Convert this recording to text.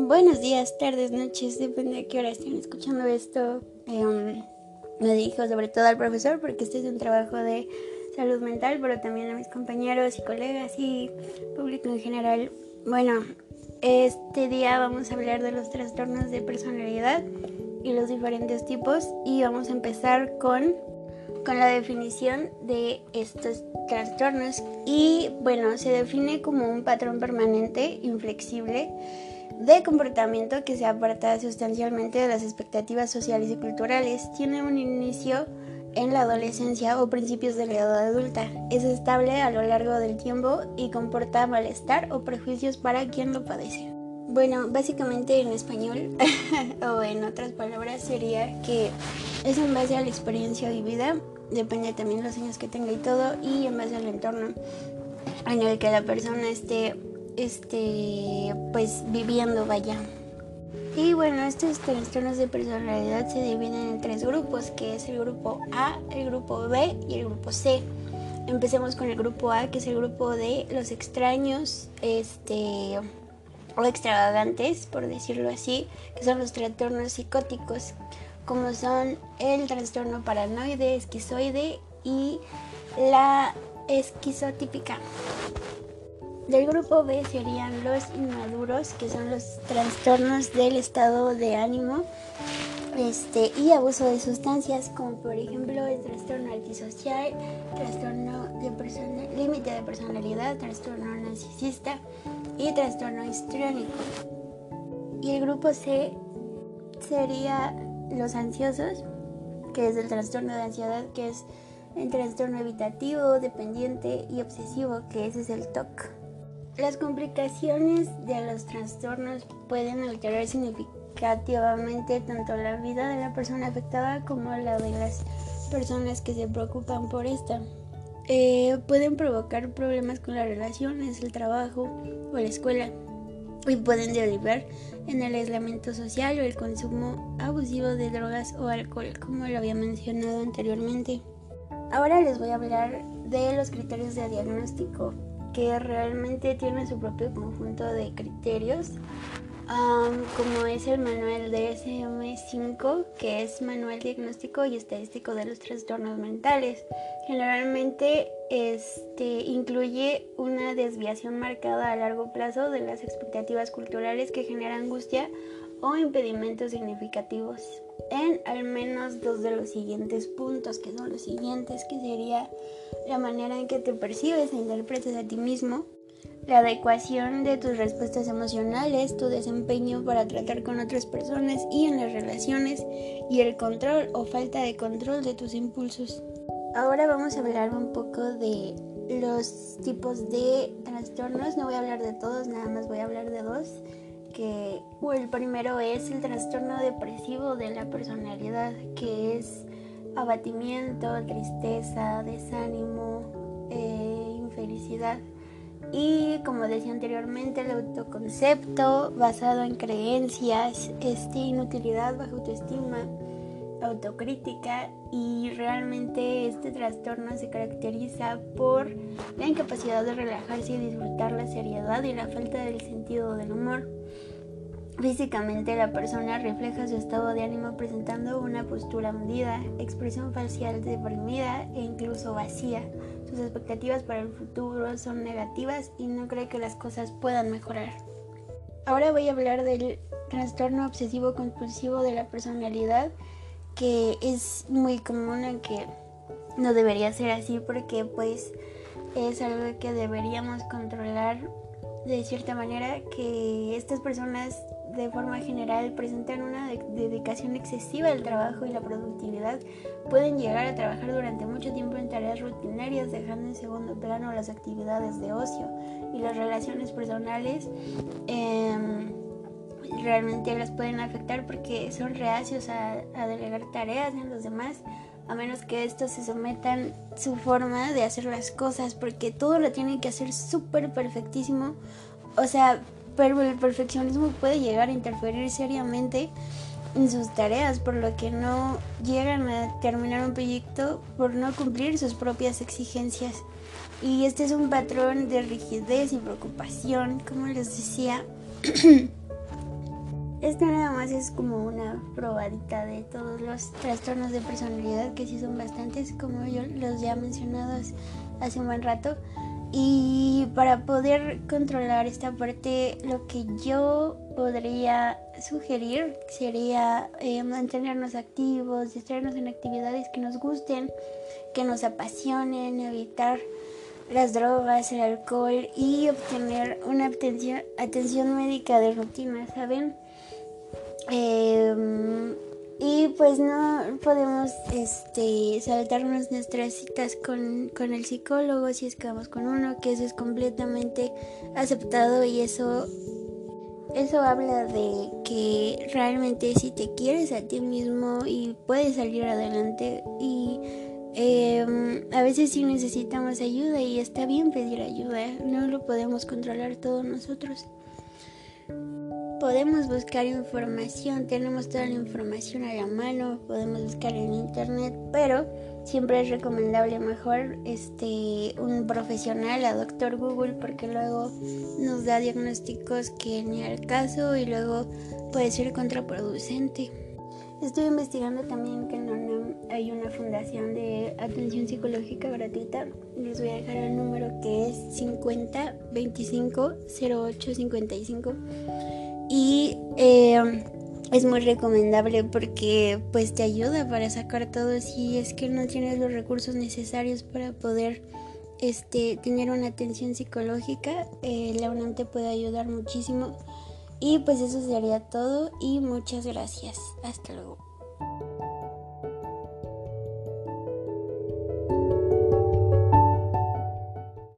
Buenos días, tardes, noches, depende de qué hora estén escuchando esto. Eh, me dirijo sobre todo al profesor porque este es un trabajo de salud mental, pero también a mis compañeros y colegas y público en general. Bueno, este día vamos a hablar de los trastornos de personalidad y los diferentes tipos y vamos a empezar con, con la definición de estos trastornos y bueno, se define como un patrón permanente, inflexible, de comportamiento que se aparta sustancialmente de las expectativas sociales y culturales. Tiene un inicio en la adolescencia o principios de la edad adulta. Es estable a lo largo del tiempo y comporta malestar o prejuicios para quien lo padece. Bueno, básicamente en español o en otras palabras sería que es en base a la experiencia vivida, depende también de los años que tenga y todo, y en base al entorno en el que la persona esté, este, pues viviendo, vaya. Y bueno, estos trastornos de personalidad se dividen en tres grupos, que es el grupo A, el grupo B y el grupo C. Empecemos con el grupo A, que es el grupo de los extraños, este o extravagantes, por decirlo así, que son los trastornos psicóticos, como son el trastorno paranoide, esquizoide y la esquizotípica. Del grupo B serían los inmaduros, que son los trastornos del estado de ánimo este, y abuso de sustancias, como por ejemplo el trastorno antisocial, trastorno de límite de personalidad, trastorno narcisista y trastorno histriónico. Y el grupo C sería los ansiosos, que es el trastorno de ansiedad, que es el trastorno evitativo, dependiente y obsesivo, que ese es el TOC. Las complicaciones de los trastornos pueden alterar significativamente tanto la vida de la persona afectada como la de las personas que se preocupan por esta. Eh, pueden provocar problemas con las relaciones, el trabajo o la escuela y pueden derivar en el aislamiento social o el consumo abusivo de drogas o alcohol, como lo había mencionado anteriormente. Ahora les voy a hablar de los criterios de diagnóstico que realmente tiene su propio conjunto de criterios, como es el manual DSM-5, que es Manual Diagnóstico y Estadístico de los Trastornos Mentales. Generalmente este, incluye una desviación marcada a largo plazo de las expectativas culturales que generan angustia o impedimentos significativos en al menos dos de los siguientes puntos, que son los siguientes, que sería la manera en que te percibes e interpretas a ti mismo, la adecuación de tus respuestas emocionales, tu desempeño para tratar con otras personas y en las relaciones, y el control o falta de control de tus impulsos. Ahora vamos a hablar un poco de los tipos de trastornos, no voy a hablar de todos, nada más voy a hablar de dos el primero es el trastorno depresivo de la personalidad, que es abatimiento, tristeza, desánimo, eh, infelicidad. Y como decía anteriormente, el autoconcepto basado en creencias, este, inutilidad, baja autoestima, autocrítica y realmente este trastorno se caracteriza por la incapacidad de relajarse y disfrutar la seriedad y la falta del sentido del humor. Físicamente la persona refleja su estado de ánimo presentando una postura hundida, expresión facial deprimida e incluso vacía. Sus expectativas para el futuro son negativas y no cree que las cosas puedan mejorar. Ahora voy a hablar del trastorno obsesivo compulsivo de la personalidad, que es muy común en que no debería ser así porque pues es algo que deberíamos controlar de cierta manera que estas personas de forma general presentan una dedicación excesiva al trabajo y la productividad, pueden llegar a trabajar durante mucho tiempo en tareas rutinarias, dejando en segundo plano las actividades de ocio y las relaciones personales. Em, realmente las pueden afectar porque son reacios a, a delegar tareas en los demás a menos que estos se sometan su forma de hacer las cosas, porque todo lo tienen que hacer súper perfectísimo. O sea, pero el perfeccionismo puede llegar a interferir seriamente en sus tareas, por lo que no llegan a terminar un proyecto por no cumplir sus propias exigencias. Y este es un patrón de rigidez y preocupación, como les decía. esto nada más es como una probadita de todos los trastornos de personalidad, que sí son bastantes, como yo los ya mencionados hace un buen rato. Y para poder controlar esta parte, lo que yo podría sugerir sería eh, mantenernos activos, distraernos en actividades que nos gusten, que nos apasionen, evitar las drogas, el alcohol y obtener una atención médica de rutina, ¿saben? Eh, y pues no podemos este, saltarnos nuestras citas con, con el psicólogo si es que vamos con uno, que eso es completamente aceptado y eso eso habla de que realmente si te quieres a ti mismo y puedes salir adelante y eh, a veces sí necesitamos ayuda y está bien pedir ayuda, no lo podemos controlar todos nosotros podemos buscar información, tenemos toda la información a la mano, podemos buscar en internet, pero siempre es recomendable mejor este un profesional, a doctor Google, porque luego nos da diagnósticos que ni al caso y luego puede ser contraproducente. Estoy investigando también que UNAM hay una fundación de atención psicológica gratuita. Les voy a dejar el número que es 50 25 08 55 y eh, es muy recomendable porque pues te ayuda para sacar todo si es que no tienes los recursos necesarios para poder este, tener una atención psicológica eh, la UNAM te puede ayudar muchísimo. Y pues eso sería todo y muchas gracias. Hasta luego